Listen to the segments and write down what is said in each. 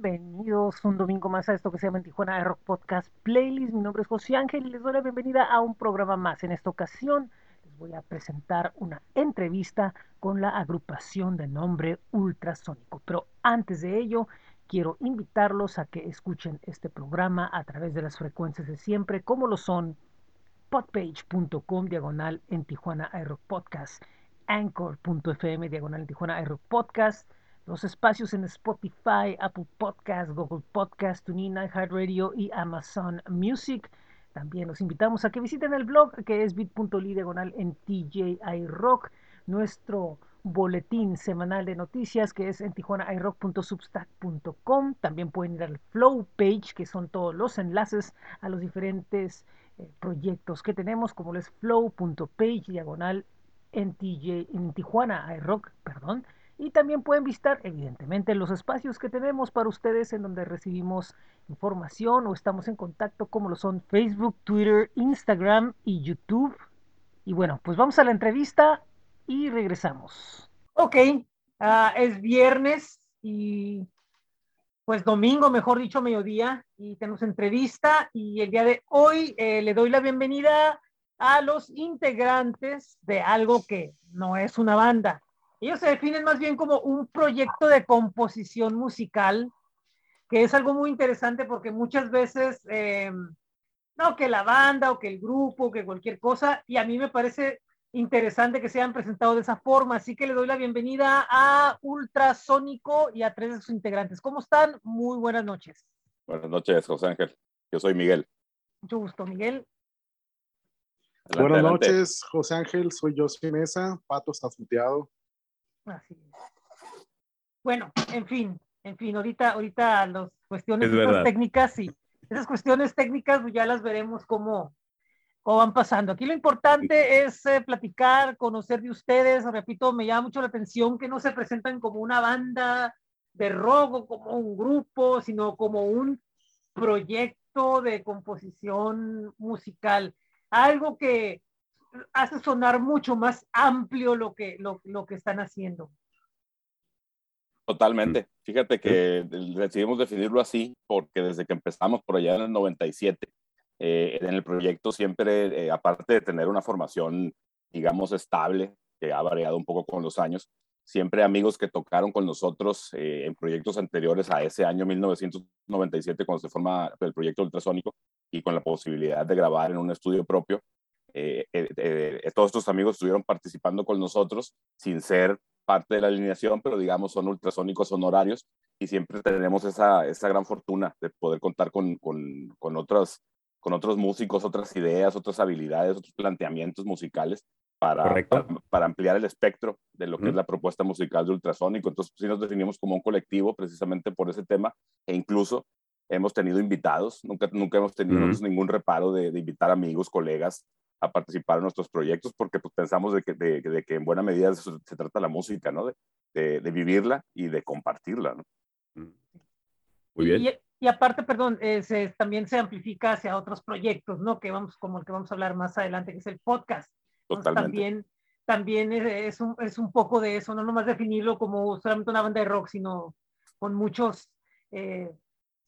Bienvenidos un domingo más a esto que se llama Tijuana Rock Podcast Playlist. Mi nombre es José Ángel y les doy la bienvenida a un programa más. En esta ocasión les voy a presentar una entrevista con la agrupación de nombre Ultrasónico. Pero antes de ello, quiero invitarlos a que escuchen este programa a través de las frecuencias de siempre, como lo son podpage.com diagonal en Tijuana iRock Podcast, anchor.fm diagonal en Tijuana iRock Podcast, los espacios en Spotify, Apple Podcast, Google Podcast, TuneIn, iHeartRadio y Amazon Music. También los invitamos a que visiten el blog que es bit.ly diagonal en Rock, nuestro boletín semanal de noticias que es en tijuanairock.substack.com. También pueden ir al Flow page, que son todos los enlaces a los diferentes eh, proyectos que tenemos, como es flow.page diagonal en, en Tijuana iRock, perdón. Y también pueden visitar, evidentemente, los espacios que tenemos para ustedes en donde recibimos información o estamos en contacto, como lo son Facebook, Twitter, Instagram y YouTube. Y bueno, pues vamos a la entrevista y regresamos. Ok, uh, es viernes y pues domingo, mejor dicho, mediodía, y tenemos entrevista y el día de hoy eh, le doy la bienvenida a los integrantes de algo que no es una banda. Ellos se definen más bien como un proyecto de composición musical, que es algo muy interesante porque muchas veces, eh, no, que la banda o que el grupo, que cualquier cosa, y a mí me parece interesante que se hayan presentado de esa forma. Así que le doy la bienvenida a Ultrasónico y a tres de sus integrantes. ¿Cómo están? Muy buenas noches. Buenas noches, José Ángel. Yo soy Miguel. Mucho gusto, Miguel. buenas noches, José Ángel. Soy yo, Mesa. Pato está futeado. Así es. Bueno, en fin, en fin, ahorita, ahorita las cuestiones técnicas y esas cuestiones técnicas pues ya las veremos cómo, cómo van pasando. Aquí lo importante es eh, platicar, conocer de ustedes. Repito, me llama mucho la atención que no se presentan como una banda de rock o como un grupo, sino como un proyecto de composición musical. Algo que hace sonar mucho más amplio lo que, lo, lo que están haciendo. Totalmente. Fíjate que decidimos definirlo así porque desde que empezamos por allá en el 97, eh, en el proyecto siempre, eh, aparte de tener una formación, digamos, estable, que ha variado un poco con los años, siempre amigos que tocaron con nosotros eh, en proyectos anteriores a ese año 1997, cuando se forma el proyecto ultrasónico, y con la posibilidad de grabar en un estudio propio. Todos estos amigos estuvieron participando con nosotros sin ser parte de la alineación, pero digamos son ultrasónicos honorarios y siempre tenemos esa, esa gran fortuna de poder contar con, con, con otras con otros músicos, otras ideas, otras habilidades, otros planteamientos musicales para, para, ampliar el espectro de lo que es la propuesta musical de Ultrasónico. Entonces, sí nos definimos como un colectivo precisamente por ese tema e incluso hemos tenido invitados, nunca, nunca hemos tenido ningún reparo de, invitar amigos, colegas a participar en nuestros proyectos porque pues, pensamos de que, de, que en buena medida se, se trata la música, ¿no? De, de, vivirla y de compartirla, ¿no? Muy bien. Y aparte, perdón, eh, también se amplifica hacia otros proyectos, ¿no? Que vamos, como el que vamos a hablar más adelante, que es el podcast. Totalmente. también, también es, un, es un poco de eso, no nomás definirlo como solamente una banda de rock, sino con muchas eh,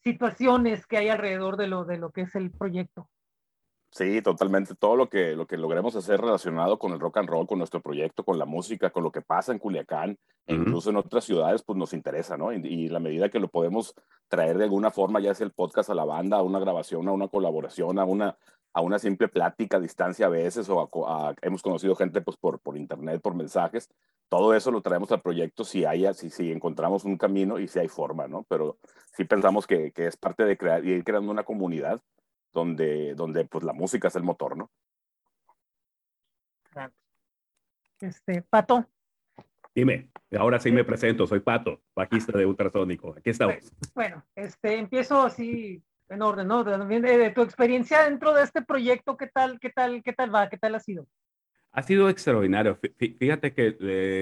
situaciones que hay alrededor de lo, de lo que es el proyecto. Sí, totalmente. Todo lo que, lo que logremos hacer relacionado con el rock and roll, con nuestro proyecto, con la música, con lo que pasa en Culiacán, e incluso en otras ciudades, pues nos interesa, ¿no? Y, la medida que lo podemos traer de alguna forma, ya sea el podcast a la banda, a una grabación, a una colaboración, a una, a una simple plática a distancia a veces, o hemos conocido gente pues por, por internet, por mensajes, todo eso lo traemos al proyecto si, haya, si, si encontramos un camino y si hay forma, ¿no? Pero sí pensamos que, que es parte de crear y ir creando una comunidad donde, donde pues la música es el motor, ¿no? Este, Pato. Dime, ahora sí me presento, soy Pato, bajista de Ultrasónico. Aquí estamos. Bueno, este, empiezo así en orden, ¿no? De, de, tu experiencia dentro de este proyecto, ¿qué tal, qué tal, qué tal va? ¿Qué tal ha sido? Ha sido extraordinario. Fíjate que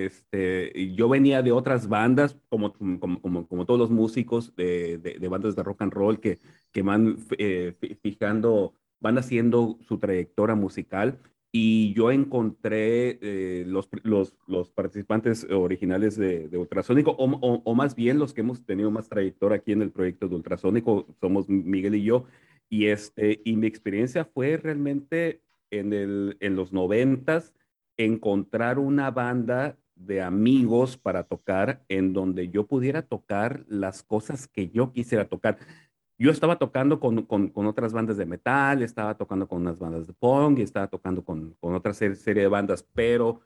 este, yo venía de otras bandas, como, como, como, como todos los músicos de, de, bandas de rock and roll que, que van eh, fijando, van haciendo su trayectoria musical. y yo encontré eh, los, los, los, participantes originales de, de Ultrasónico, o, o, más bien los que hemos tenido más trayectoria aquí en el proyecto de Ultrasónico, somos Miguel y yo, y, este, y mi experiencia fue realmente en, los noventas encontrar una banda de amigos para tocar en donde yo pudiera tocar las cosas que yo quisiera tocar. Yo estaba tocando con, con, con, otras bandas de metal, estaba tocando con unas bandas de punk estaba tocando con, con otra serie, de bandas, pero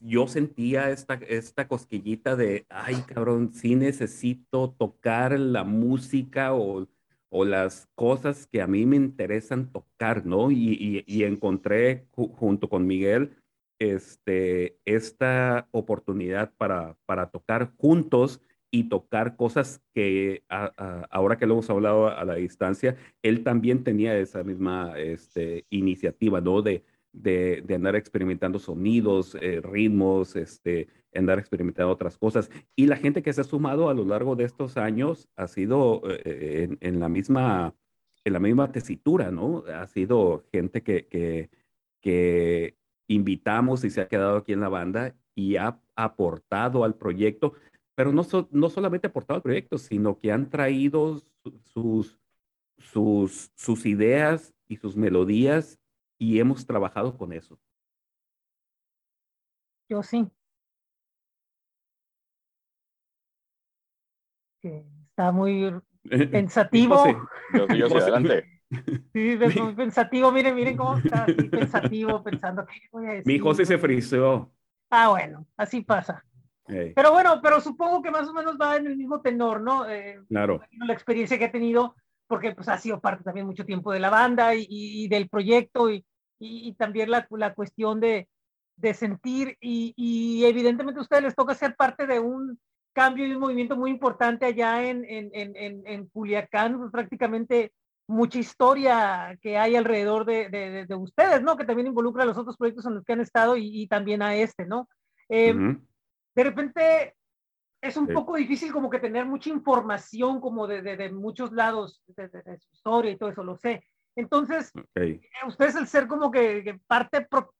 yo sentía esta, esta cosquillita de, ay cabrón, sí necesito tocar la música o, o las cosas que a mí me interesan tocar, ¿no? Y, y, encontré junto con Miguel este, esta oportunidad para, para tocar juntos y tocar cosas que ahora que lo hemos hablado a, la distancia, él también tenía esa misma este, iniciativa, ¿no? De, de, de, andar experimentando sonidos, eh, ritmos, este, andar experimentando otras cosas. Y la gente que se ha sumado a lo largo de estos años ha sido eh, en, la misma, en la misma tesitura, ¿no? Ha sido gente que, que, que invitamos y se ha quedado aquí en la banda y ha aportado al proyecto pero no, no solamente aportado al proyecto, sino que han traído sus, sus, sus ideas y sus melodías y hemos trabajado con eso. Yo sí. está muy pensativo. Yo, yo sí, adelante. Sí, es muy pensativo. Miren, miren cómo está así pensativo, pensando. ¿qué voy a decir? Mi José se friseó. Ah, bueno, así pasa. Pero bueno, pero supongo que más o menos va en el mismo tenor, ¿no? Eh, claro. La experiencia que ha tenido, porque pues ha sido parte también mucho tiempo de la banda y, y del proyecto y, y, también la, la, cuestión de, de sentir y, y, evidentemente a ustedes les toca ser parte de un cambio y un movimiento muy importante allá en, en, en, en Culiacán, pues, prácticamente mucha historia que hay alrededor de, de, de, ustedes, ¿no? Que también involucra a los otros proyectos en los que han estado y, también a este, ¿no? Eh, de repente es un poco difícil como que tener mucha información como de, de, muchos lados de, su historia y todo eso, lo sé. Entonces, okay. Eh, ustedes el ser como que, que parte pro,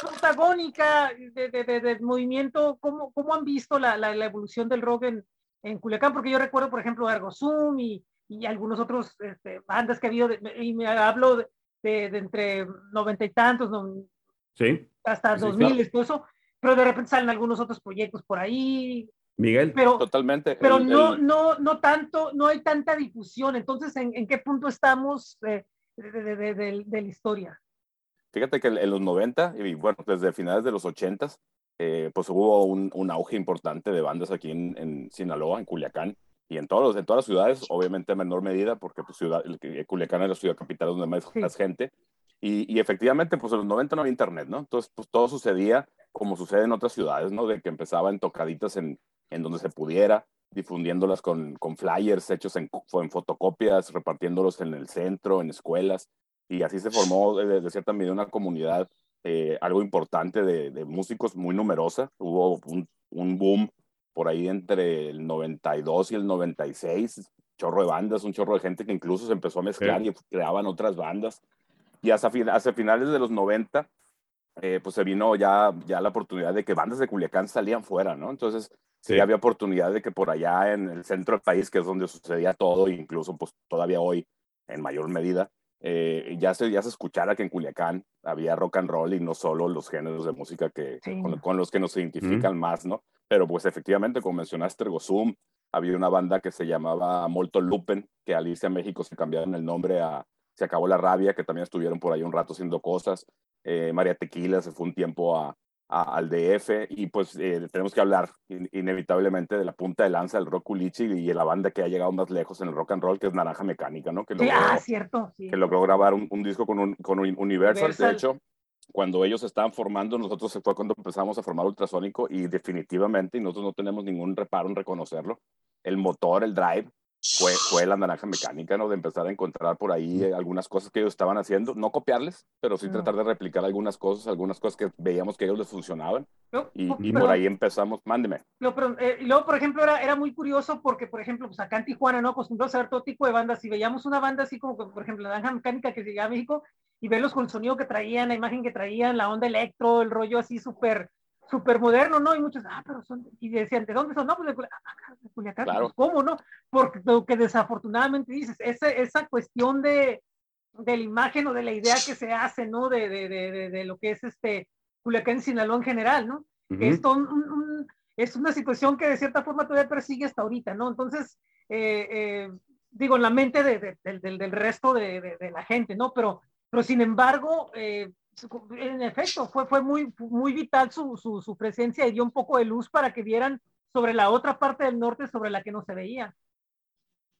protagónica del movimiento, ¿cómo, ¿cómo, han visto la, la, la, evolución del rock en, en Culiacán? Porque yo recuerdo, por ejemplo, Ergo Zoom y, y algunos otros este, bandas que ha habido, y me hablo de, entre noventa y tantos, no, sí. hasta dos mil, claro. todo eso pero de repente salen algunos otros proyectos por ahí. Miguel, pero, totalmente. Pero el, no, el... no, no tanto, no hay tanta difusión. Entonces, ¿en, en qué punto estamos de, de, de, de, la historia? Fíjate que en los 90, y bueno, desde finales de los 80, eh, pues hubo un, un, auge importante de bandas aquí en, en, Sinaloa, en Culiacán, y en, todos, en todas las ciudades, obviamente en menor medida, porque pues, ciudad, Culiacán es la ciudad capital donde más, sí. más gente, y, y, efectivamente, pues en los 90 no había internet, ¿no? Entonces, pues todo sucedía como sucede en otras ciudades, ¿no? De que empezaba en tocaditas en, en donde se pudiera, difundiéndolas con, con flyers hechos en, en, fotocopias, repartiéndolos en el centro, en escuelas, y así se formó de, de cierta medida una comunidad, eh, algo importante de, de, músicos muy numerosa. Hubo un, un, boom por ahí entre el 92 y el 96, chorro de bandas, un chorro de gente que incluso se empezó a mezclar sí. y creaban otras bandas. Y hasta, hasta finales de los 90 eh, pues se vino ya, ya la oportunidad de que bandas de Culiacán salían fuera, ¿no? Entonces, sí. había oportunidad de que por allá en el centro del país, que es donde sucedía todo, incluso pues todavía hoy en mayor medida, eh, ya, se, ya se escuchara que en Culiacán había rock and roll y no solo los géneros de música que, sí. con, con, los que nos identifican mm. más, ¿no? Pero pues efectivamente, como mencionaste, Ergozum, había una banda que se llamaba Molto Lupen, que Alicia México se cambiaron el nombre a Se Acabó la Rabia, que también estuvieron por ahí un rato haciendo cosas eh, María Tequila se fue un tiempo a, a, al DF y pues eh, tenemos que hablar in, inevitablemente de la punta de lanza del rock culichi y de la banda que ha llegado más lejos en el rock and roll, que es Naranja Mecánica, ¿no? Que logró, ah, cierto, sí. Que logró grabar un, un disco con, un, con un Universal, Universal, de hecho. Cuando ellos estaban formando, nosotros fue cuando empezamos a formar Ultrasónico y definitivamente, y nosotros no tenemos ningún reparo en reconocerlo, el motor, el drive, fue, fue la naranja mecánica, ¿no? De empezar a encontrar por ahí eh, algunas cosas que ellos estaban haciendo, no copiarles, pero sí tratar de replicar algunas cosas, algunas cosas que veíamos que ellos les funcionaban. No, y, y por ahí empezamos, mándeme. No, pero, eh, luego, por ejemplo, era, era muy curioso porque, por ejemplo, pues acá en Tijuana, ¿no? Acostumbrados a ver todo tipo de bandas y veíamos una banda así como, por ejemplo, la naranja mecánica que se llega a México y verlos con el sonido que traían, la imagen que traían, la onda electro, el rollo así súper súper moderno, ¿no? Y muchos, ah, pero son, y decían, ¿de dónde son? No, pues de, Culiacán, ah, pues, ¿cómo, no? Porque lo que desafortunadamente dices, esa, esa cuestión de, de la imagen o de la idea que se hace, ¿no? De, de, de, de lo que es este Culiacán, Sinaloa en general, ¿no? Esto es una situación que de cierta forma todavía persigue hasta ahorita, ¿no? Entonces, eh, eh, digo, en la mente del, del, resto de, la gente, ¿no? Pero, pero sin embargo, eh, en efecto, fue, fue muy, muy vital su, su, su, presencia y dio un poco de luz para que vieran sobre la otra parte del norte sobre la que no se veía.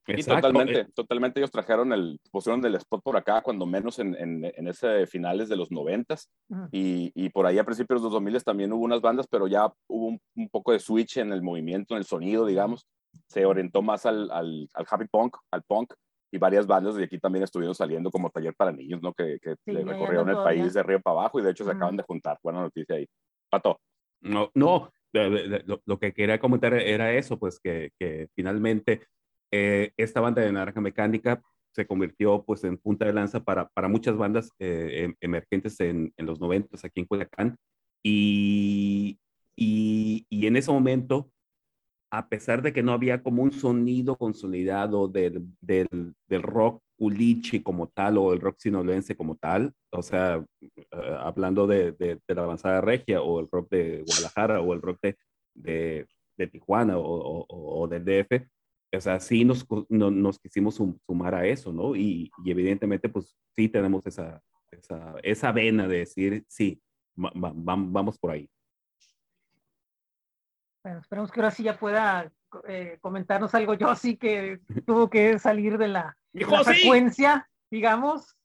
Y totalmente, eh. totalmente. Ellos trajeron el, pusieron el spot por acá, cuando menos en, en, en ese finales de los noventas, y, y, por ahí a principios de los 2000 también hubo unas bandas, pero ya hubo un, un, poco de switch en el movimiento, en el sonido, digamos, se orientó más al, al, al happy punk, al punk, y varias bandas de aquí también estuvieron saliendo como taller para niños, ¿no? Que, que le recorrieron el país de río para abajo y de hecho se acaban de juntar. Buena noticia ahí. Pato. No, no, lo, lo, que quería comentar era eso, pues que, que finalmente eh, esta banda de Naranja Mecánica se convirtió pues en punta de lanza para, para muchas bandas eh, em, emergentes en, en, los 90 aquí en Culiacán. Y, y, y, en ese momento, a pesar de que no había como un sonido consolidado del, del, del rock culichi como tal o el rock sinaloense como tal, o sea, uh, hablando de, de, la avanzada regia o el rock de Guadalajara o el rock de, de, Tijuana o, o, del DF, o sea, sí nos, no, nos quisimos sumar a eso, ¿no? Y, evidentemente, pues sí tenemos esa, esa, vena de decir, sí, va, va, vamos por ahí. Bueno, esperemos que ahora sí ya pueda eh, comentarnos algo. Yo sí que tuvo que salir de la, de la frecuencia, digamos.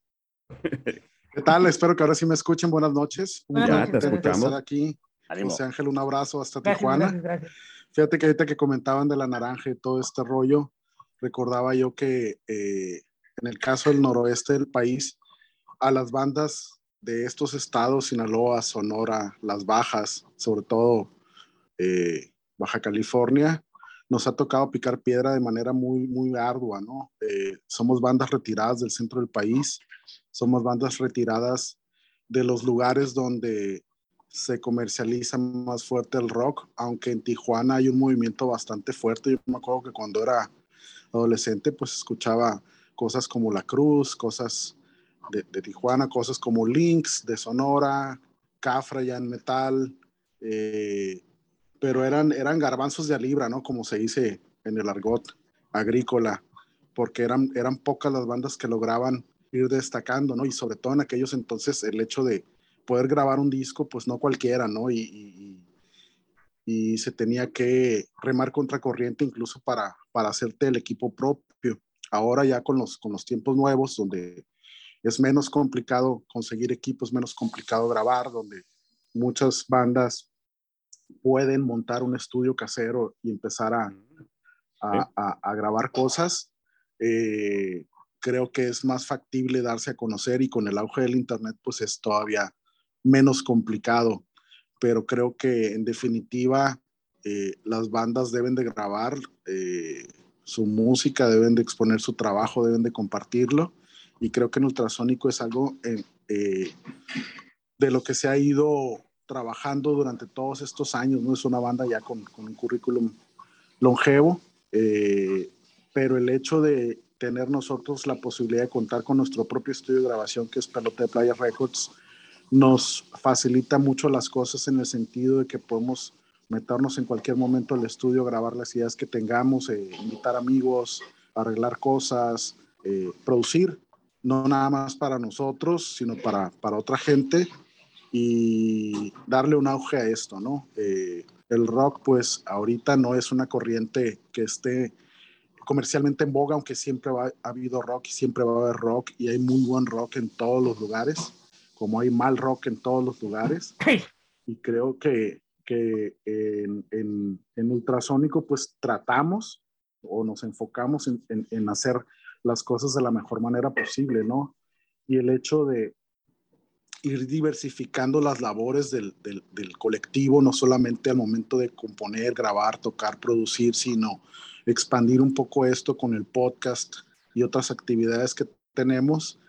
¿Qué tal? Espero que ahora sí me escuchen. Buenas noches. Un ya, te escuchamos. Estar aquí. José Ángel, un abrazo hasta gracias, Tijuana. Gracias, gracias. Fíjate que ahorita que comentaban de la naranja y todo este rollo, recordaba yo que eh, en el caso del noroeste del país, a las bandas de estos estados, Sinaloa, Sonora, Las Bajas, sobre todo eh, Baja California, nos ha tocado picar piedra de manera muy, muy ardua, ¿no? Eh, somos bandas retiradas del centro del país, somos bandas retiradas de los lugares donde se comercializa más fuerte el rock, aunque en Tijuana hay un movimiento bastante fuerte. Yo me acuerdo que cuando era adolescente, pues escuchaba cosas como La Cruz, cosas de, Tijuana, cosas como Lynx, de Sonora, Cafra ya en metal, eh, pero eran, eran garbanzos de a libra, ¿no? Como se dice en el argot agrícola, porque eran, eran pocas las bandas que lograban ir destacando, ¿no? Y sobre todo en aquellos entonces el hecho de poder grabar un disco, pues no cualquiera, ¿no? Y, y, se tenía que remar contra corriente incluso para, para hacerte el equipo propio. Ahora ya con los, con los tiempos nuevos, donde es menos complicado conseguir equipos, menos complicado grabar, donde muchas bandas pueden montar un estudio casero y empezar a, a, a, a grabar cosas. Eh, creo que es más factible darse a conocer y con el auge del Internet, pues es todavía menos complicado, pero creo que en definitiva eh, las bandas deben de grabar eh, su música, deben de exponer su trabajo, deben de compartirlo y creo que en Ultrasónico es algo eh, de lo que se ha ido trabajando durante todos estos años, no es una banda ya con, con un currículum longevo, eh, pero el hecho de tener nosotros la posibilidad de contar con nuestro propio estudio de grabación que es Pelota de Playa Records, nos facilita mucho las cosas en el sentido de que podemos meternos en cualquier momento al estudio, grabar las ideas que tengamos, eh, invitar amigos, arreglar cosas, eh, producir, no nada más para nosotros, sino para, para otra gente y darle un auge a esto, ¿no? Eh, el rock, pues ahorita no es una corriente que esté comercialmente en boga, aunque siempre va, ha habido rock y siempre va a haber rock y hay muy buen rock en todos los lugares como hay mal rock en todos los lugares. Y creo que, que en, en, en, ultrasónico pues tratamos o nos enfocamos en, en, hacer las cosas de la mejor manera posible, ¿no? Y el hecho de ir diversificando las labores del, del, del colectivo, no solamente al momento de componer, grabar, tocar, producir, sino expandir un poco esto con el podcast y otras actividades que tenemos,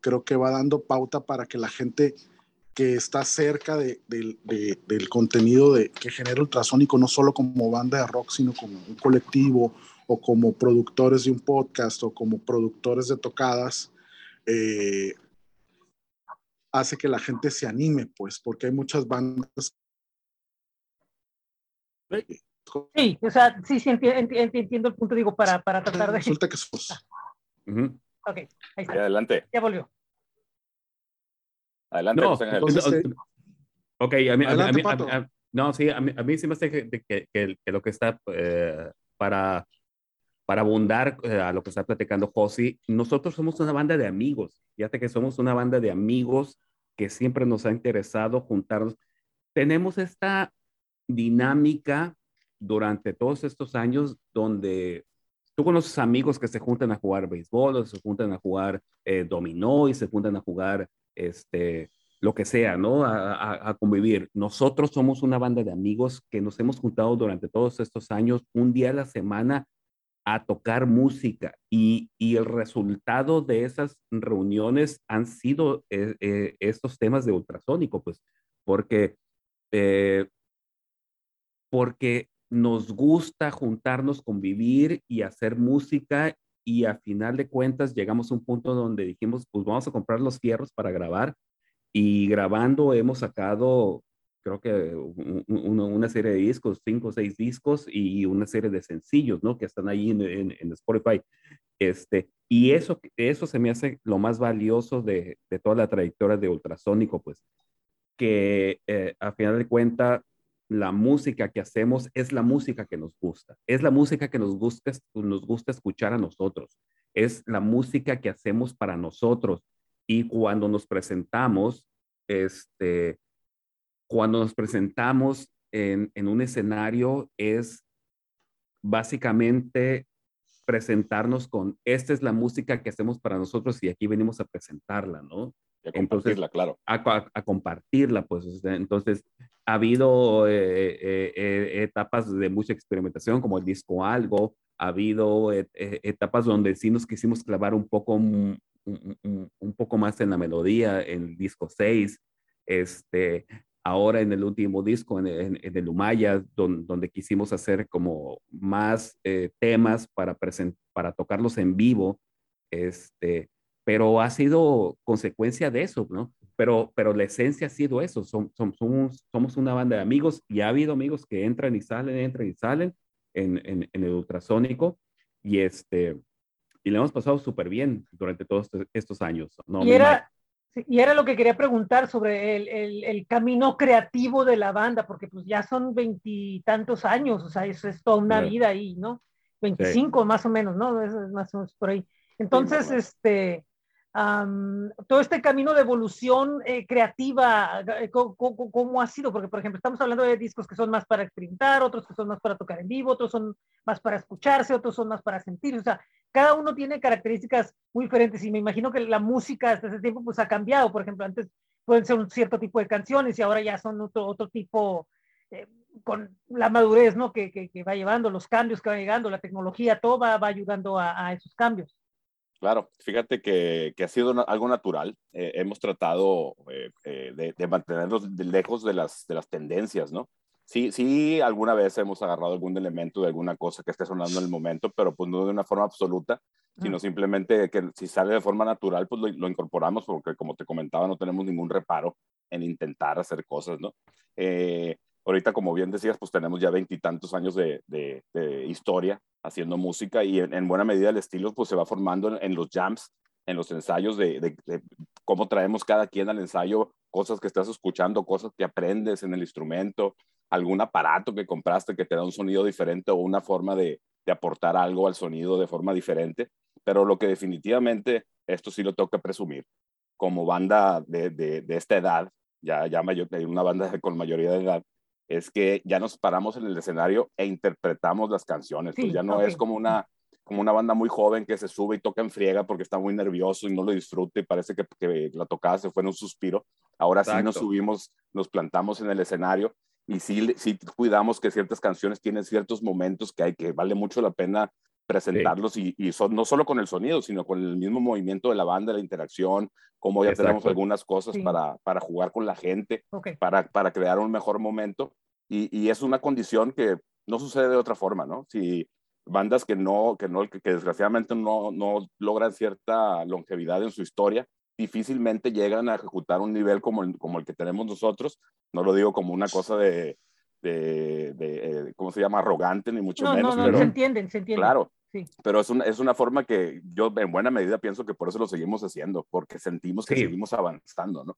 creo que va dando pauta para que la gente que está cerca de, del contenido de, que genera Ultrasónico, no solo como banda de rock, sino como un colectivo o como productores de un podcast o como productores de tocadas, eh, hace que la gente se anime, pues, porque hay muchas bandas. Sí, o sea, sí, sí, entiendo, el punto, digo, para, para tratar de... Resulta que sos. Ok, ahí está. adelante. Ya volvió. Adelante, no, entonces, Ok, a mí, adelante, a mí, a mí, no, sí, a mí, a mí sí me hace que, que, que, lo que está eh, para, para abundar eh, a lo que está platicando Josi, nosotros somos una banda de amigos. Fíjate que somos una banda de amigos que siempre nos ha interesado juntarnos. Tenemos esta dinámica durante todos estos años donde tú conoces amigos que se juntan a jugar béisbol, o se juntan a jugar eh, dominó y se juntan a jugar este, lo que sea, ¿no? A, convivir. Nosotros somos una banda de amigos que nos hemos juntado durante todos estos años, un día a la semana, a tocar música y, y el resultado de esas reuniones han sido eh, eh, estos temas de ultrasónico, pues, porque, porque nos gusta juntarnos, convivir y hacer música y a final de cuentas llegamos a un punto donde dijimos, pues vamos a comprar los fierros para grabar y grabando hemos sacado, creo que una serie de discos, cinco o seis discos y una serie de sencillos, ¿no? Que están ahí en, en, Spotify. Este, y eso, eso se me hace lo más valioso de, de toda la trayectoria de Ultrasónico, pues, que eh, a final de cuentas la música que hacemos es la música que nos gusta, es la música que nos gusta, nos gusta escuchar a nosotros, es la música que hacemos para nosotros. Y cuando nos presentamos, este, cuando nos presentamos en, en un escenario es básicamente presentarnos con, esta es la música que hacemos para nosotros y aquí venimos a presentarla, ¿no? a compartirla, claro. A, compartirla, pues. Entonces, ha habido eh, eh, eh, etapas de mucha experimentación, como el disco Algo, ha habido etapas donde sí nos quisimos clavar un poco, un, un, poco más en la melodía, en el disco 6, este, ahora en el último disco, en, en, el Humaya, donde, quisimos hacer como más temas para, para tocarlos en vivo, este, pero ha sido consecuencia de eso, ¿no? Pero, pero la esencia ha sido eso, somos, somos una banda de amigos y ha habido amigos que entran y salen, entran y salen en, en, en el ultrasónico y este y le hemos pasado súper bien durante todos estos años. ¿no? Y, era, y era lo que quería preguntar sobre el, el, el, camino creativo de la banda, porque pues ya son veintitantos años, o sea, eso es toda una vida ahí, ¿no? 25 más o menos, ¿no? Eso es más o menos por ahí. Entonces, este, todo este camino de evolución eh, creativa, eh, ¿cómo, ha sido? Porque, por ejemplo, estamos hablando de discos que son más para experimentar, otros que son más para tocar en vivo, otros son más para escucharse, otros son más para sentir. O sea, cada uno tiene características muy diferentes y me imagino que la música hasta ese tiempo pues ha cambiado. Por ejemplo, antes pueden ser un cierto tipo de canciones y ahora ya son otro, otro tipo, eh, con la madurez ¿no? Que, que, va llevando, los cambios que va llegando, la tecnología, todo va, ayudando a esos cambios. Claro, fíjate que, que ha sido algo natural. Eh, hemos tratado eh, eh, de, de, mantenernos lejos de las, de las tendencias, ¿no? Sí, sí, alguna vez hemos agarrado algún elemento de alguna cosa que esté sonando en el momento, pero pues no de una forma absoluta, sino simplemente que si sale de forma natural, pues lo, lo, incorporamos porque como te comentaba, no tenemos ningún reparo en intentar hacer cosas, ¿no? Ahorita, como bien decías, pues tenemos ya veintitantos años de, de, historia haciendo música y en, buena medida el estilo pues se va formando en, los jams, en los ensayos de, de, cómo traemos cada quien al ensayo cosas que estás escuchando, cosas que aprendes en el instrumento, algún aparato que compraste que te da un sonido diferente o una forma de, de aportar algo al sonido de forma diferente. Pero lo que definitivamente, esto sí lo que presumir, como banda de, de, de esta edad, ya, ya mayor, una banda con mayoría de edad, es que ya nos paramos en el escenario e interpretamos las canciones. pues ya no es como una, como una banda muy joven que se sube y toca en friega porque está muy nervioso y no lo disfruta y parece que, que la tocada se fue en un suspiro. Ahora sí nos subimos, nos plantamos en el escenario y sí, sí cuidamos que ciertas canciones tienen ciertos momentos que hay que vale mucho la pena presentarlos y, son, no solo con el sonido, sino con el mismo movimiento de la banda, la interacción, como ya tenemos algunas cosas para, para jugar con la gente, para, para crear un mejor momento. Y, y, es una condición que no sucede de otra forma, ¿no? Si bandas que no, que no, que, desgraciadamente no, no logran cierta longevidad en su historia, difícilmente llegan a ejecutar un nivel como el, como el que tenemos nosotros. No lo digo como una cosa de, de, de ¿cómo se llama? Arrogante, ni mucho menos. No, no, se entienden, se entienden. Claro, sí. pero es una, es una forma que yo en buena medida pienso que por eso lo seguimos haciendo, porque sentimos que seguimos avanzando, ¿no?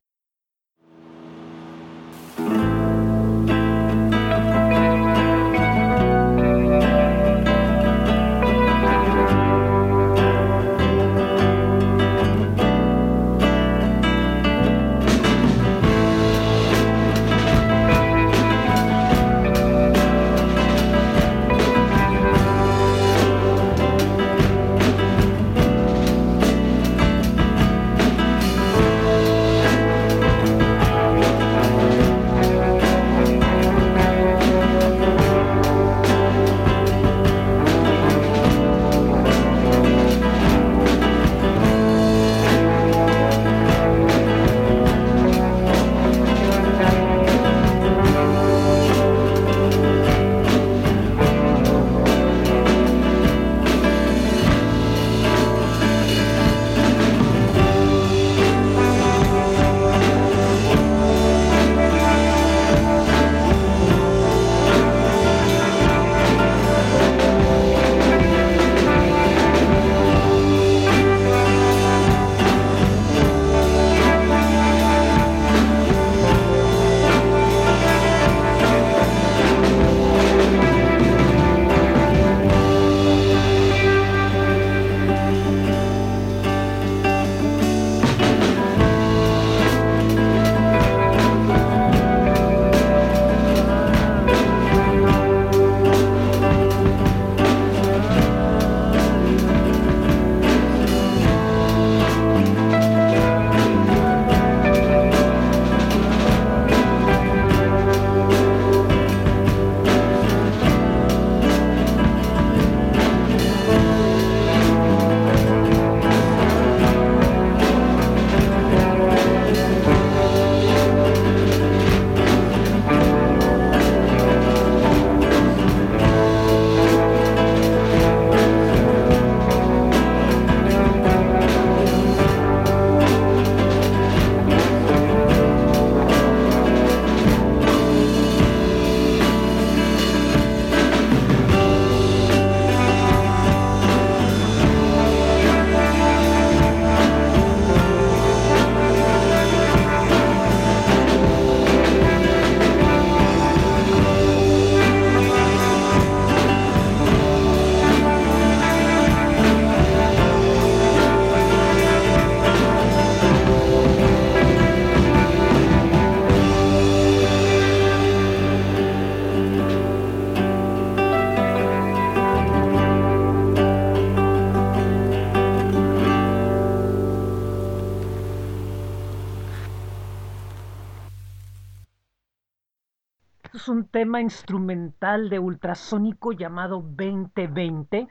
Tema instrumental de ultrasónico llamado 2020.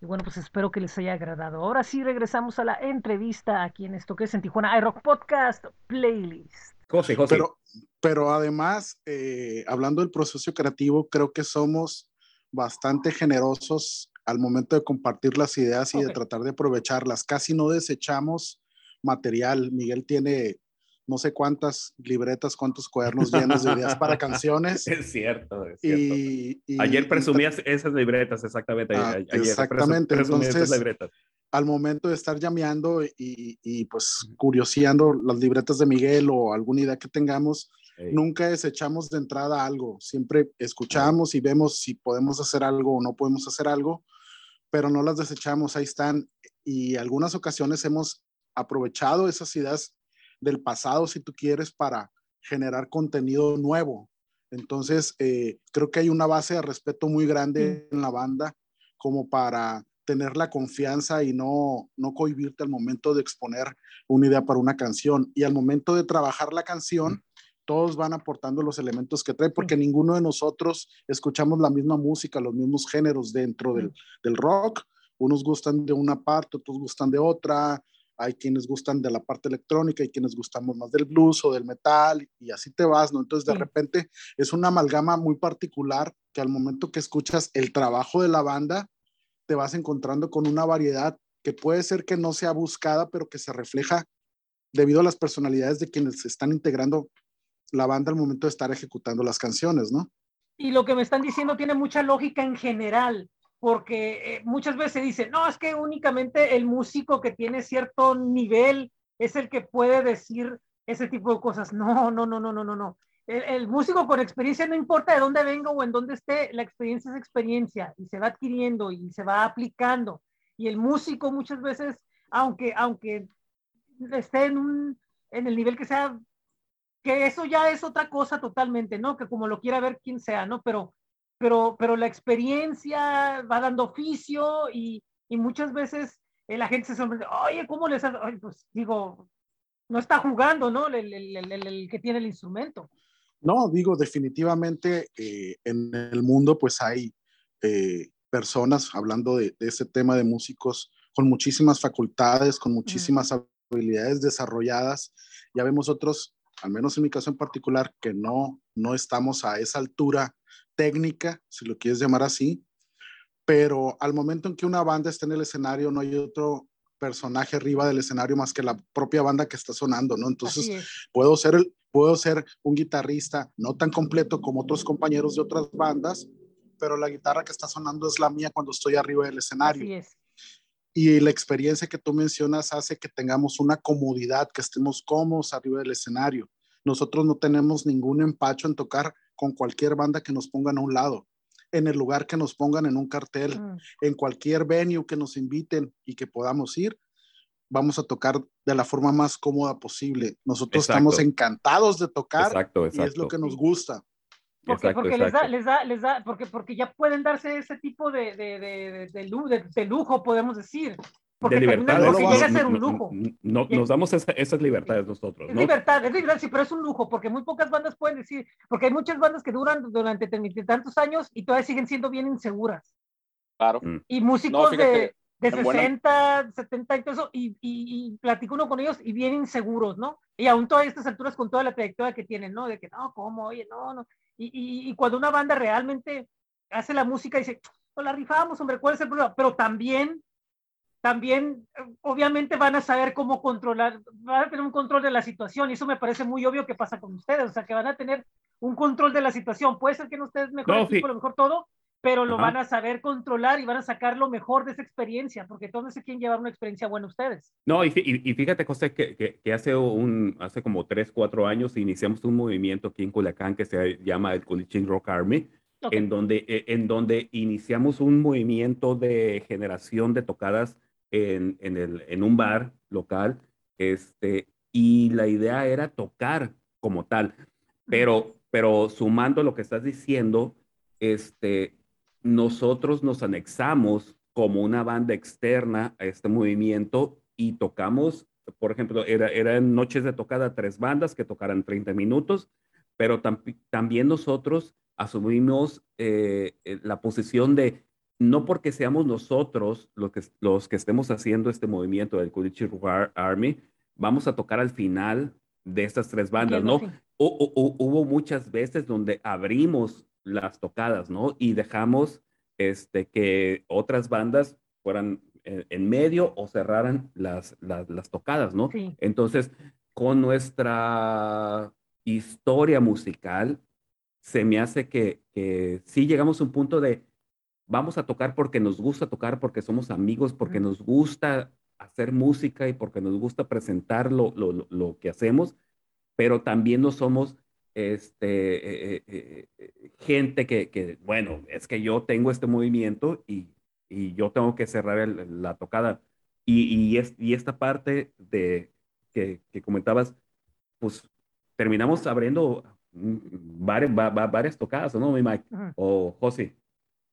Y bueno, pues espero que les haya agradado. Ahora sí regresamos a la entrevista aquí en esto que es en Tijuana iRock Podcast Playlist. José, José. Pero, pero además, eh, hablando del proceso creativo, creo que somos bastante generosos al momento de compartir las ideas y de tratar de aprovecharlas. Casi no desechamos material. Miguel tiene no sé cuántas libretas, cuántos cuadernos llenos de ideas para canciones. Es cierto, es cierto. Y, ayer presumías esas libretas, exactamente. Ah, exactamente. Entonces, libretas. al momento de estar llameando y, y, pues curioseando las libretas de Miguel o alguna idea que tengamos, nunca desechamos de entrada algo. Siempre escuchamos y vemos si podemos hacer algo o no podemos hacer algo, pero no las desechamos, ahí están. Y algunas ocasiones hemos aprovechado esas ideas del pasado, si tú quieres, para generar contenido nuevo. Entonces, eh, creo que hay una base de respeto muy grande en la banda como para tener la confianza y no, no cohibirte al momento de exponer una idea para una canción. Y al momento de trabajar la canción, todos van aportando los elementos que trae, porque ninguno de nosotros escuchamos la misma música, los mismos géneros dentro del, del rock. Unos gustan de una parte, otros gustan de otra, hay quienes gustan de la parte electrónica, hay quienes gustamos más del blues o del metal, y así te vas, ¿no? Entonces, de repente, es una amalgama muy particular que al momento que escuchas el trabajo de la banda, te vas encontrando con una variedad que puede ser que no sea buscada, pero que se refleja debido a las personalidades de quienes están integrando la banda al momento de estar ejecutando las canciones, ¿no? Y lo que me están diciendo tiene mucha lógica en general porque eh, muchas veces se dice, no, es que únicamente el músico que tiene cierto nivel es el que puede decir ese tipo de cosas. No, no, no, no, no, no, no. El, músico con experiencia no importa de dónde venga o en dónde esté, la experiencia es experiencia y se va adquiriendo y se va aplicando. Y el músico muchas veces, aunque, aunque esté en, un, en el nivel que sea, que eso ya es otra cosa totalmente, ¿no? Que como lo quiera ver quien sea, ¿no? Pero pero, pero la experiencia va dando oficio y, y muchas veces eh, la gente se sorprende, oye, ¿cómo les hace? pues digo, no está jugando, ¿no? El, el, el, que tiene el instrumento. No, digo, definitivamente eh, en el mundo pues hay eh, personas hablando de, de, ese tema de músicos con muchísimas facultades, con muchísimas habilidades desarrolladas. Ya vemos otros, al menos en mi caso en particular, que no, no estamos a esa altura técnica, si lo quieres llamar así, pero al momento en que una banda está en el escenario no hay otro personaje arriba del escenario más que la propia banda que está sonando, ¿no? Entonces, puedo ser, el, puedo ser un guitarrista no tan completo como otros compañeros de otras bandas, pero la guitarra que está sonando es la mía cuando estoy arriba del escenario. Y la experiencia que tú mencionas hace que tengamos una comodidad, que estemos cómodos arriba del escenario. Nosotros no tenemos ningún empacho en tocar con cualquier banda que nos pongan a un lado, en el lugar que nos pongan en un cartel, mm. en cualquier venue que nos inviten y que podamos ir, vamos a tocar de la forma más cómoda posible. Nosotros estamos encantados de tocar y es lo que nos gusta. Porque, porque les, da, les da, les da, porque, porque ya pueden darse ese tipo de, de, de, de, de lujo, podemos decir de libertad. No, llega a ser un lujo. No, nos damos esas libertades nosotros. Es libertad, es libertad, sí, pero es un lujo, porque muy pocas bandas pueden decir, porque hay muchas bandas que duran durante tantos años y todavía siguen siendo bien inseguras. Claro. Mm. Y músicos de, de 60, 70 y todo eso, y, y, platico uno con ellos y bien inseguros, ¿no? Y aún todas estas alturas con toda la trayectoria que tienen, ¿no? De que no, ¿cómo? Oye, no, no. Y, y, cuando una banda realmente hace la música y dice, no la rifamos, hombre, ¿cuál es el problema? Pero también también obviamente van a saber cómo controlar, van a tener un control de la situación y eso me parece muy obvio que pasa con ustedes, o sea, que van a tener un control de la situación. Puede ser que no ustedes mejor no, equipo, lo mejor todo, pero lo van a saber controlar y van a sacar lo mejor de esa experiencia, porque todos se quieren llevar una experiencia buena ustedes. No, y, y, fíjate, José, que, que, hace, un, hace como tres, cuatro años iniciamos un movimiento aquí en Culiacán que se llama el Culichín Rock Army, en, donde, eh, en donde iniciamos un movimiento de generación de tocadas en, en, el, en un bar local, este, y la idea era tocar como tal, pero, pero sumando lo que estás diciendo, este, nosotros nos anexamos como una banda externa a este movimiento y tocamos, por ejemplo, era, eran noches de tocada tres bandas que tocaran 30 minutos, pero también nosotros asumimos eh, eh, la posición de no porque seamos nosotros los que, los que estemos haciendo este movimiento del Kulichi Army, vamos a tocar al final de estas tres bandas, ¿no? hubo muchas veces donde abrimos las tocadas, ¿no? Y dejamos este, que otras bandas fueran en, medio o cerraran las, las, tocadas, ¿no? Entonces, con nuestra historia musical, se me hace que, que sí llegamos a un punto de, vamos a tocar porque nos gusta tocar, porque somos amigos, porque nos gusta hacer música y porque nos gusta presentar lo, lo, que hacemos, pero también no somos este, eh, eh, eh, gente que, que, bueno, es que yo tengo este movimiento y, y yo tengo que cerrar la tocada. Y, y, es, y, esta parte de que, que comentabas, pues terminamos abriendo varias, varias tocadas, ¿no, mi Mike? O José.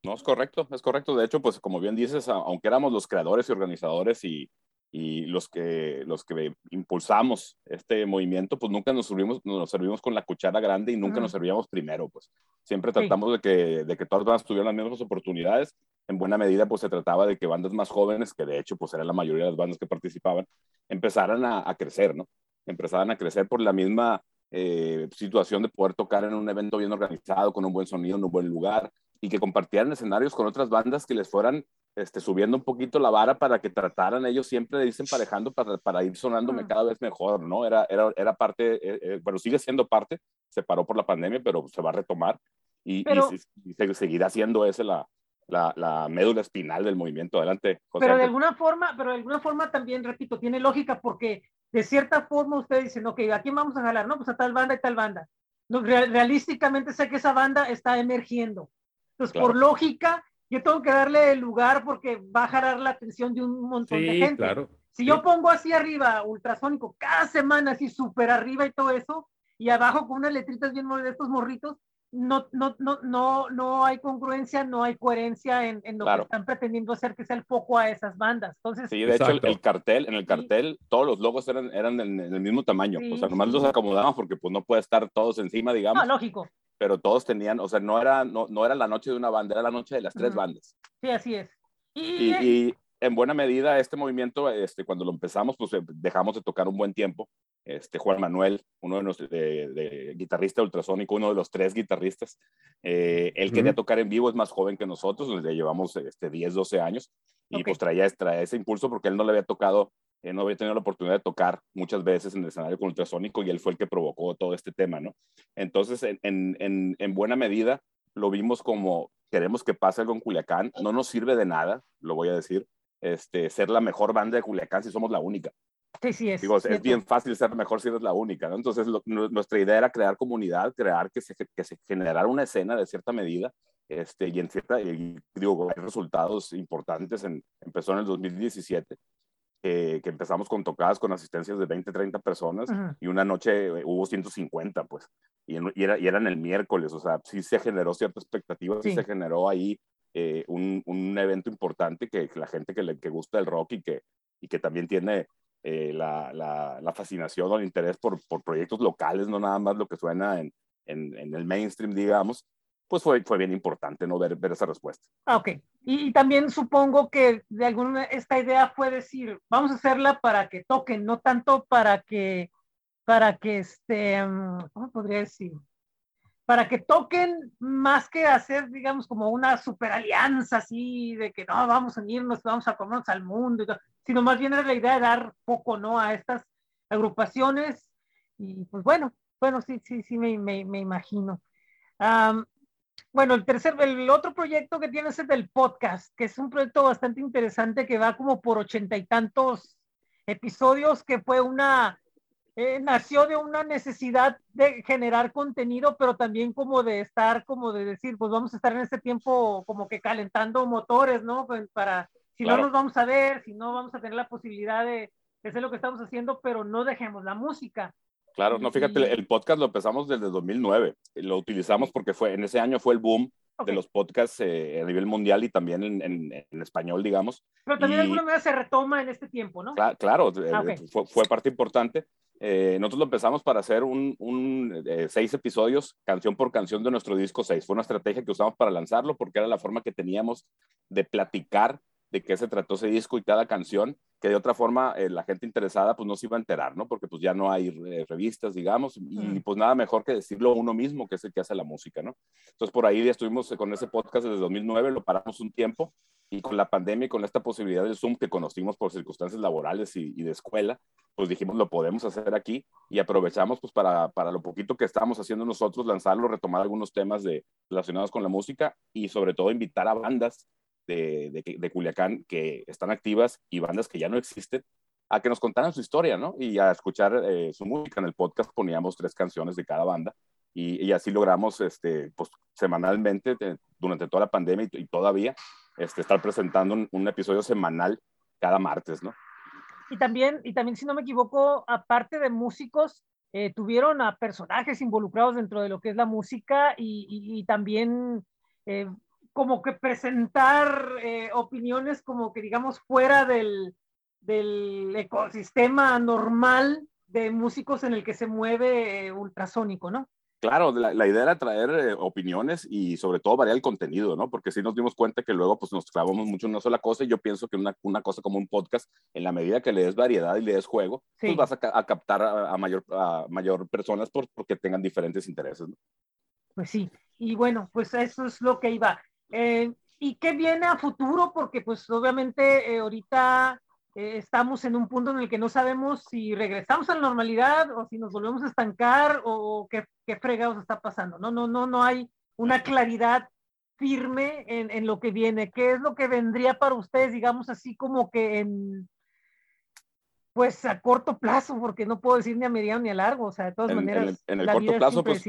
No, es correcto, es correcto. De hecho, pues como bien dices, aunque éramos los creadores y organizadores y, y los que, los que impulsamos este movimiento, pues nunca nos servimos, nos servimos con la cuchara grande y nunca nos servíamos primero, pues siempre tratamos de, que, de que todas las bandas tuvieran las mismas oportunidades. En buena medida, pues se trataba de que bandas más jóvenes, que de hecho, pues era la mayoría de las bandas que participaban, empezaran a, a crecer, ¿no? Empezaran a crecer por la misma eh, situación de poder tocar en un evento bien organizado, con un buen sonido, en un buen lugar, y que compartieran escenarios con otras bandas que les fueran este, subiendo un poquito la vara para que trataran ellos siempre de irse emparejando para, para ir sonándome cada vez mejor, ¿no? Era, era, era parte, eh, eh, bueno, sigue siendo parte, se paró por la pandemia, pero se va a retomar y, y, seguirá siendo esa la, la, la, médula espinal del movimiento. Adelante, José. Pero de alguna forma, pero de alguna forma también, repito, tiene lógica porque de cierta forma ustedes dicen, ok, ¿a quién vamos a jalar? No, pues a tal banda y tal banda. No, realísticamente sé que esa banda está emergiendo. Entonces, por lógica, yo tengo que darle el lugar porque va a jalar la atención de un montón de gente. Claro. Si yo pongo así arriba, ultrasónico, cada semana así súper arriba y todo eso, y abajo con unas letritas bien de estos morritos, no, no, no, no, no hay congruencia, no hay coherencia en, en lo que están pretendiendo hacer que sea el foco a esas bandas. Entonces, sí, de hecho, el, cartel, en el cartel, todos los logos eran, eran en, el mismo tamaño. o sea, nomás los acomodamos porque pues no puede estar todos encima, digamos. No, lógico. Pero todos tenían, o sea, no era, no, no era la noche de una banda, era la noche de las tres bandas. Sí, así es. Y, y, en buena medida este movimiento, este, cuando lo empezamos, pues eh, dejamos de tocar un buen tiempo este, Juan Manuel, uno de nuestros de, guitarrista ultrasónico, uno de los tres guitarristas. Eh, él quería tocar en vivo, es más joven que nosotros, le llevamos este, 10, 12 años, y pues traía, ese impulso porque él no le había tocado, eh, no había tenido la oportunidad de tocar muchas veces en el escenario con ultrasónico y él fue el que provocó todo este tema, ¿no? Entonces, en, en, en buena medida, lo vimos como queremos que pase algo en Culiacán, no nos sirve de nada, lo voy a decir, este, ser la mejor banda de Culiacán si somos la única. Sí, sí, es. Digo, es bien fácil ser mejor si eres la única, ¿no? Entonces, nuestra idea era crear comunidad, crear que se, que se generara una escena de cierta medida, este, y en cierta, y, digo, hay resultados importantes, en, empezó en el 2017, que empezamos con tocadas con asistencias de 20, 30 personas, y una noche eh, hubo 150, pues, y, y, era, y eran el miércoles, o sea, sí se generó cierta expectativa, sí, se generó ahí eh, un, un, evento importante que, la gente que le que gusta el rock y que, y que también tiene eh, la, la, fascinación o el interés por, por, proyectos locales, no nada más lo que suena en, en, el mainstream, digamos, pues fue, fue bien importante no ver, ver esa respuesta. Ah, ok. Y, también supongo que de alguna esta idea fue decir, vamos a hacerla para que toquen, no tanto para que, para que este, mm, ¿cómo podría decir? para que toquen más que hacer, digamos, como una super alianza así de que no, vamos a unirnos, vamos a comernos al mundo, sino más bien era la idea de dar poco, ¿no? A estas agrupaciones y pues bueno, bueno, sí, sí, sí, me, me, me imagino. Bueno, el tercer, el otro proyecto que tienes es el podcast, que es un proyecto bastante interesante que va como por ochenta y tantos episodios, que fue una eh, nació de una necesidad de generar contenido, pero también como de estar, como de decir, pues vamos a estar en este tiempo como que calentando motores, ¿no? Pues para, si no nos vamos a ver, si no vamos a tener la posibilidad de, hacer lo que estamos haciendo, pero no dejemos la música. Claro, no, fíjate, el podcast lo empezamos desde 2009, lo utilizamos porque fue, en ese año fue el boom de los podcasts eh, a nivel mundial y también en, en, español, digamos. Pero también de alguna manera se retoma en este tiempo, ¿no? claro, eh, ah, fue, fue, parte importante. Eh, nosotros lo empezamos para hacer un, un seis episodios, canción por canción de nuestro disco 6. Fue una estrategia que usamos para lanzarlo porque era la forma que teníamos de platicar de qué se trató ese disco y cada canción, que de otra forma eh, la gente interesada pues no se iba a enterar, ¿no? Porque pues ya no hay eh, revistas, digamos, y pues nada mejor que decirlo uno mismo, que es el que hace la música, ¿no? Entonces por ahí ya estuvimos con ese podcast desde 2009, lo paramos un tiempo y con la pandemia y con esta posibilidad del Zoom que conocimos por circunstancias laborales y, de escuela, pues dijimos lo podemos hacer aquí y aprovechamos pues para, para lo poquito que estábamos haciendo nosotros, lanzarlo, retomar algunos temas de, relacionados con la música y sobre todo invitar a bandas de, de, Culiacán que están activas y bandas que ya no existen, a que nos contaran su historia, ¿no? Y a escuchar eh, su música. En el podcast poníamos tres canciones de cada banda y, y así logramos, este, pues, semanalmente, durante toda la pandemia y, todavía, este, estar presentando un, episodio semanal cada martes, ¿no? Y también, y también, si no me equivoco, aparte de músicos, eh, tuvieron a personajes involucrados dentro de lo que es la música y, y, también eh, como que presentar eh, opiniones como que digamos fuera del, del ecosistema normal de músicos en el que se mueve eh, ultrasónico, ¿no? Claro, la, idea era traer eh, opiniones y sobre todo variar el contenido, ¿no? Porque sí nos dimos cuenta que luego pues nos clavamos mucho en una sola cosa y yo pienso que una, una cosa como un podcast, en la medida que le des variedad y le des juego, pues vas a, captar a, mayor, a mayor personas por, porque tengan diferentes intereses, ¿no? Pues sí, y bueno, pues eso es lo que iba. Eh, ¿Y qué viene a futuro? Porque pues obviamente eh, ahorita eh, estamos en un punto en el que no sabemos si regresamos a la normalidad o si nos volvemos a estancar o qué, qué fregados está pasando. No, no, no, no hay una claridad firme en, en, lo que viene. ¿Qué es lo que vendría para ustedes, digamos así como que en, pues a corto plazo, porque no puedo decir ni a mediano ni a largo, o sea, de todas maneras, en el, corto plazo, pues,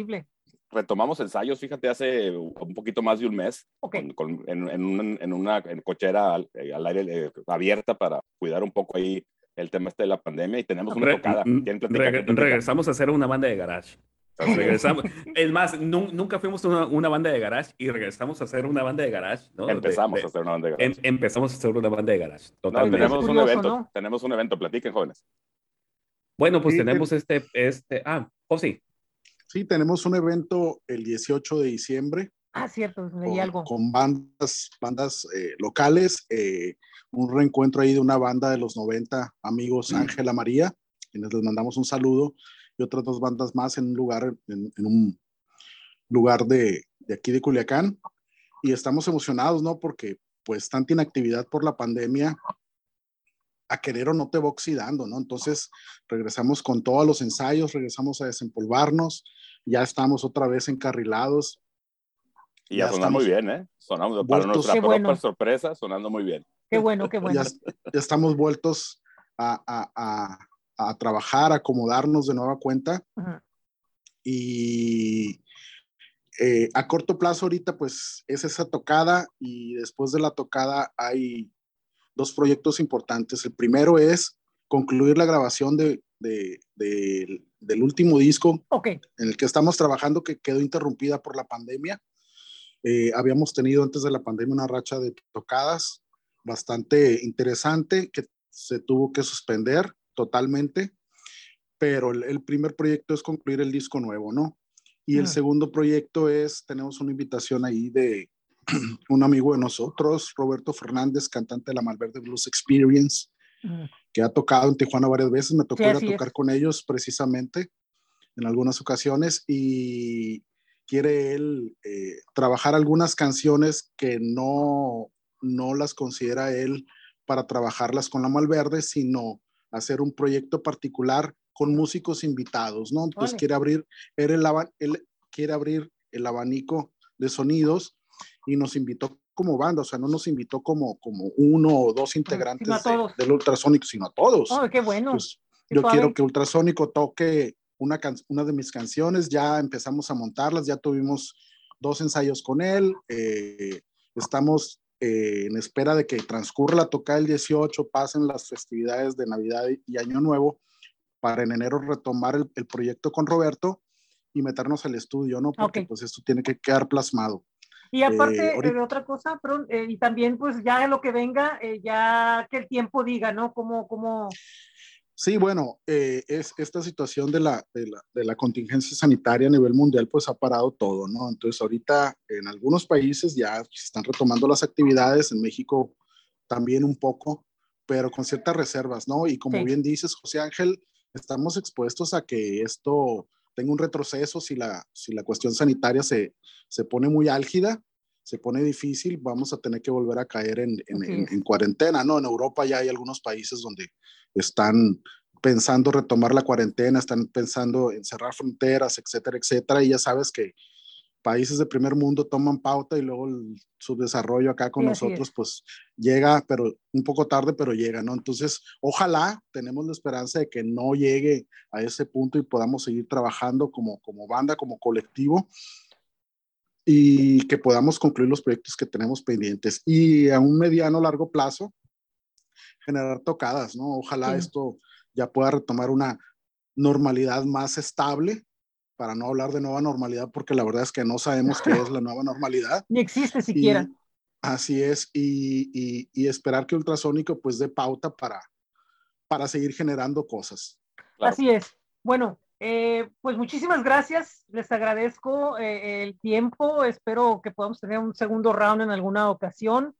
retomamos ensayos, fíjate, hace un poquito más de un mes, en, en, una, cochera eh, al, aire eh, abierta para cuidar un poco ahí el tema este de la pandemia y tenemos una tocada. regresamos a hacer una banda de garage. regresamos. es más, nunca fuimos una, una, banda de garage y regresamos a hacer una banda de garage. ¿no? Empezamos a hacer una banda de garage. Em, empezamos a hacer una banda de garage. tenemos, un evento, tenemos un evento, platiquen jóvenes. Bueno, pues tenemos este, este, ah, oh sí. Tenemos un evento el 18 de diciembre. Ah, cierto, leí con, algo. Con bandas, bandas eh, locales, eh, un reencuentro ahí de una banda de los 90 amigos mm. Ángela María, quienes les mandamos un saludo, y otras dos bandas más en un lugar, en, un lugar de, de, aquí de Culiacán. Y estamos emocionados, ¿no? Porque pues tanta inactividad por la pandemia, a querer o no te va oxidando, ¿no? Entonces regresamos con todos los ensayos, regresamos a desempolvarnos, ya estamos otra vez encarrilados. Y ya, suena muy bien, ¿eh? Sonamos para nuestra propia sorpresa, sonando muy bien. Qué bueno, qué bueno. Ya, estamos vueltos a, a, a, trabajar, a acomodarnos de nueva cuenta. Y eh, a corto plazo ahorita pues es esa tocada y después de la tocada hay dos proyectos importantes. El primero es concluir la grabación de, del último disco okay. en el que estamos trabajando, que quedó interrumpida por la pandemia. Eh, habíamos tenido antes de la pandemia una racha de tocadas bastante interesante que se tuvo que suspender totalmente, pero el, primer proyecto es concluir el disco nuevo, ¿no? Y el ah. segundo proyecto es, tenemos una invitación ahí de, un amigo de nosotros, Roberto Fernández, cantante de la Malverde Blues Experience, que ha tocado en Tijuana varias veces. Me tocó ir a tocar con ellos precisamente en algunas ocasiones y quiere él eh, trabajar algunas canciones que no, no las considera él para trabajarlas con la Malverde, sino hacer un proyecto particular con músicos invitados, ¿no? Entonces quiere abrir, él, él quiere abrir el abanico de sonidos y nos invitó como banda, o sea, no nos invitó como, como uno o dos integrantes del Ultrasónico, sino a todos. Oh, qué bueno. Pues, yo quiero que Ultrasónico toque una, una de mis canciones, ya empezamos a montarlas, ya tuvimos dos ensayos con él, eh, estamos eh, en espera de que transcurra la toca el 18, pasen las festividades de Navidad y Año Nuevo, para en enero retomar el, el proyecto con Roberto y meternos al estudio, ¿no? Porque pues esto tiene que quedar plasmado. Y aparte eh, de otra cosa, pero, eh, y también pues ya lo que venga, eh, ya que el tiempo diga, ¿no? Como, como... Sí, bueno, es esta situación de la, de la, de, la, contingencia sanitaria a nivel mundial pues ha parado todo, ¿no? Entonces ahorita en algunos países ya se están retomando las actividades, en México también un poco, pero con ciertas reservas, ¿no? Y como bien dices, José Ángel, estamos expuestos a que esto tenga un retroceso si la, si la cuestión sanitaria se, se pone muy álgida, se pone difícil, vamos a tener que volver a caer en, en, cuarentena, ¿no? En Europa ya hay algunos países donde están pensando retomar la cuarentena, están pensando en cerrar fronteras, etcétera, etcétera, y ya sabes que países de primer mundo toman pauta y luego el subdesarrollo acá con nosotros, pues llega, pero un poco tarde, pero llega, ¿no? Entonces, ojalá tenemos la esperanza de que no llegue a ese punto y podamos seguir trabajando como, como banda, como colectivo y que podamos concluir los proyectos que tenemos pendientes. Y a un mediano, largo plazo, generar tocadas, ¿no? Ojalá esto ya pueda retomar una normalidad más estable para no hablar de nueva normalidad, porque la verdad es que no sabemos qué es la nueva normalidad. Ni existe siquiera. así es, y, y, esperar que Ultrasónico pues dé pauta para, para seguir generando cosas. Así es. Bueno, eh, pues muchísimas gracias, les agradezco eh, el tiempo, espero que podamos tener un segundo round en alguna ocasión.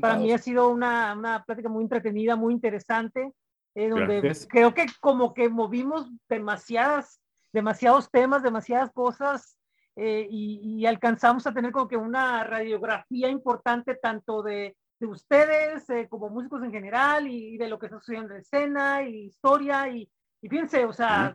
Para mí ha sido una, una, plática muy entretenida, muy interesante, eh, donde creo que como que movimos demasiadas, demasiados temas, demasiadas cosas y, y, alcanzamos a tener como que una radiografía importante tanto de, de ustedes como músicos en general y, de lo que está sucediendo en escena y historia y, y fíjense, o sea,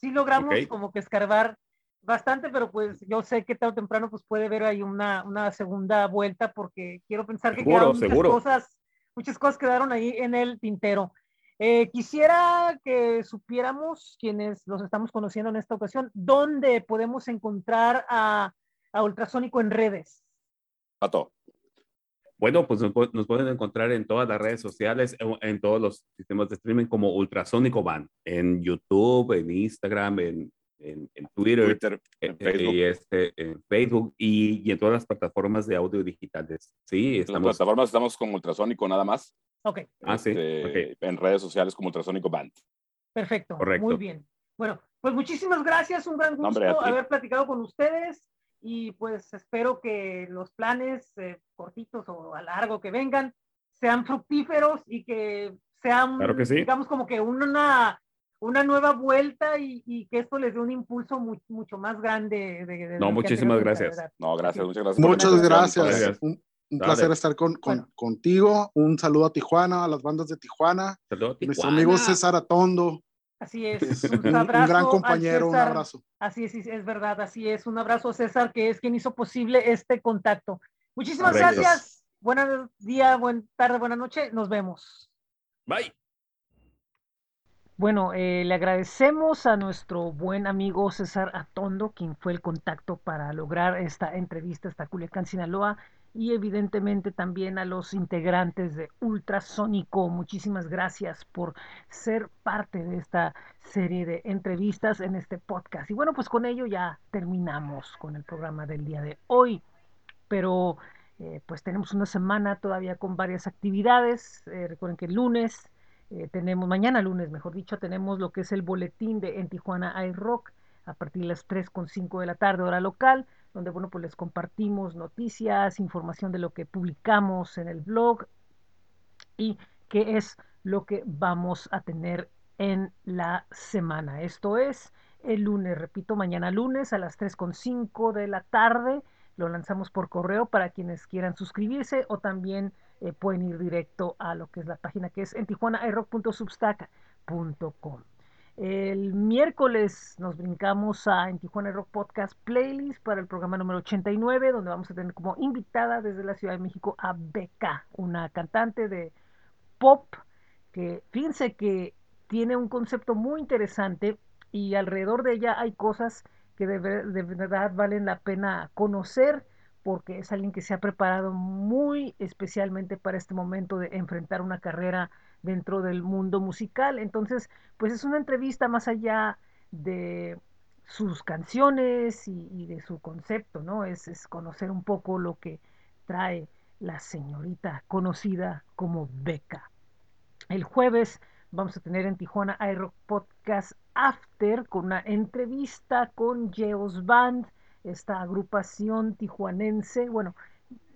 sí logramos como que escarbar bastante, pero pues yo sé que tarde o temprano pues puede haber ahí una, una segunda vuelta porque quiero pensar que quedaron muchas cosas, muchas cosas quedaron ahí en el tintero. Eh, quisiera que supiéramos, quienes los estamos conociendo en esta ocasión, dónde podemos encontrar a, a Ultrasónico en redes. Pato. Bueno, pues nos, pueden encontrar en todas las redes sociales, en, todos los sistemas de streaming como Ultrasónico Van, en YouTube, en Instagram, en, en, Twitter, en, eh, Facebook. Y este, en Facebook y, en todas las plataformas de audio digitales. Sí, estamos. En las plataformas estamos con Ultrasónico nada más. Ok. Ah, sí. Este, en redes sociales como Ultrasónico Band. Perfecto. Correcto. Muy bien. Bueno, pues muchísimas gracias. Un gran gusto haber platicado con ustedes y pues espero que los planes eh, cortitos o a largo que vengan sean fructíferos y que sean, digamos, como que una, una nueva vuelta y, que esto les dé un impulso mucho más grande. De, no, muchísimas gracias. No, gracias, muchas gracias. Muchas gracias. Un, placer estar con, con, contigo. Un saludo a Tijuana, a las bandas de Tijuana. Saludo Nuestro amigo César Atondo. Así es, un, abrazo un gran compañero, un abrazo. Así es, es verdad, así es. Un abrazo a César, que es quien hizo posible este contacto. Muchísimas gracias. Buenos día, buena tarde, buena noche. Nos vemos. Bye. Bueno, eh, le agradecemos a nuestro buen amigo César Atondo, quien fue el contacto para lograr esta entrevista hasta Culiacán, Sinaloa y evidentemente también a los integrantes de Ultrasónico. Muchísimas gracias por ser parte de esta serie de entrevistas en este podcast. Y bueno, pues con ello ya terminamos con el programa del día de hoy. Pero eh, pues tenemos una semana todavía con varias actividades. Eh, recuerden que el lunes eh, tenemos, mañana lunes mejor dicho, tenemos lo que es el boletín de En Tijuana iRock a partir de las 3.5 de la tarde hora local donde bueno, pues les compartimos noticias, información de lo que publicamos en el blog y qué es lo que vamos a tener en la semana. Esto es el lunes, repito, mañana lunes a las 3.5 de la tarde. Lo lanzamos por correo para quienes quieran suscribirse o también eh, pueden ir directo a lo que es la página que es en tijuanairock.substack.com. El miércoles nos brincamos a En Tijuana Rock Podcast Playlist para el programa número 89, donde vamos a tener como invitada desde la Ciudad de México a Beca, una cantante de pop que fíjense que tiene un concepto muy interesante y alrededor de ella hay cosas que de, de verdad valen la pena conocer porque es alguien que se ha preparado muy especialmente para este momento de enfrentar una carrera dentro del mundo musical. Entonces, pues es una entrevista más allá de sus canciones y, de su concepto, ¿no? Es, conocer un poco lo que trae la señorita conocida como Beca. El jueves vamos a tener en Tijuana iRock Podcast After con una entrevista con Geos Band, esta agrupación tijuanense, bueno,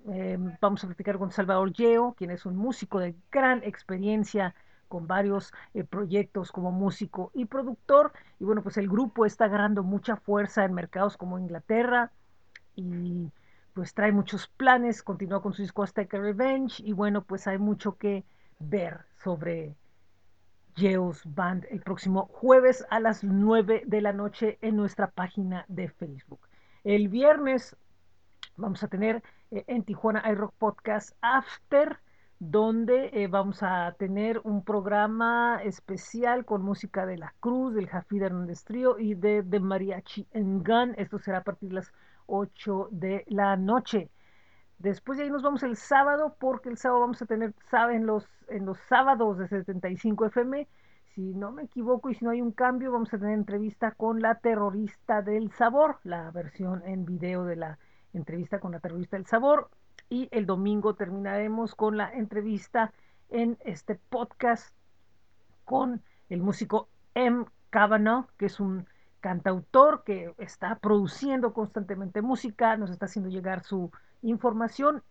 eh, vamos a platicar con Salvador Yeo, quien es un músico de gran experiencia con varios eh, proyectos como músico y productor. Y bueno, pues el grupo está agarrando mucha fuerza en mercados como Inglaterra y pues trae muchos planes, continúa con su disco Azteca Revenge y bueno, pues hay mucho que ver sobre Yeo's Band el próximo jueves a las 9 de la noche en nuestra página de Facebook. El viernes vamos a tener eh, en Tijuana iRock Podcast After, donde eh, vamos a tener un programa especial con música de La Cruz, del Jafí Hernández Trío y de, de Mariachi en Gun. Esto será a partir de las 8 de la noche. Después de ahí nos vamos el sábado, porque el sábado vamos a tener, saben, los, en los sábados de 75 FM, si no me equivoco y si no hay un cambio, vamos a tener entrevista con la terrorista del sabor, la versión en video de la entrevista con la terrorista del sabor y el domingo terminaremos con la entrevista en este podcast con el músico M. Cavanaugh, que es un cantautor que está produciendo constantemente música, nos está haciendo llegar su información.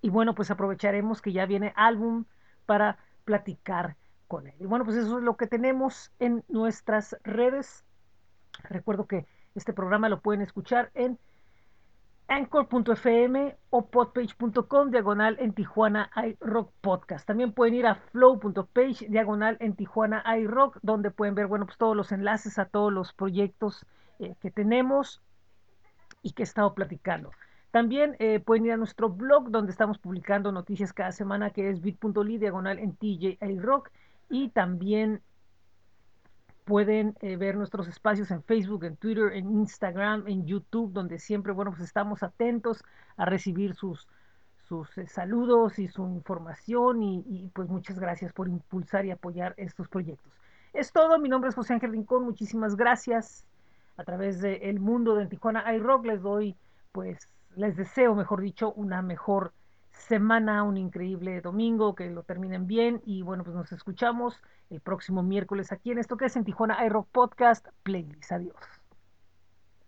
Y bueno, pues aprovecharemos que ya viene álbum para platicar con él. Y bueno, pues eso es lo que tenemos en nuestras redes. Recuerdo que este programa lo pueden escuchar en anchor.fm o podpage.com diagonal en Tijuana iRock Podcast. También pueden ir a flow.page diagonal en Tijuana iRock, donde pueden ver, bueno, pues todos los enlaces a todos los proyectos eh, que tenemos y que he estado platicando. También eh, pueden ir a nuestro blog, donde estamos publicando noticias cada semana, que es bit.ly diagonal en TJ iRock. Y también Pueden eh, ver nuestros espacios en Facebook, en Twitter, en Instagram, en YouTube, donde siempre, bueno, pues estamos atentos a recibir sus, sus eh, saludos y su información y, pues muchas gracias por impulsar y apoyar estos proyectos. Es todo, mi nombre es José Ángel Rincón, muchísimas gracias. A través el mundo de Tijuana iRock les doy, pues, les deseo, mejor dicho, una mejor semana, un increíble domingo, que lo terminen bien y bueno, pues nos escuchamos el próximo miércoles aquí en esto que es en Tijuana iRock Podcast Playlist. Adiós.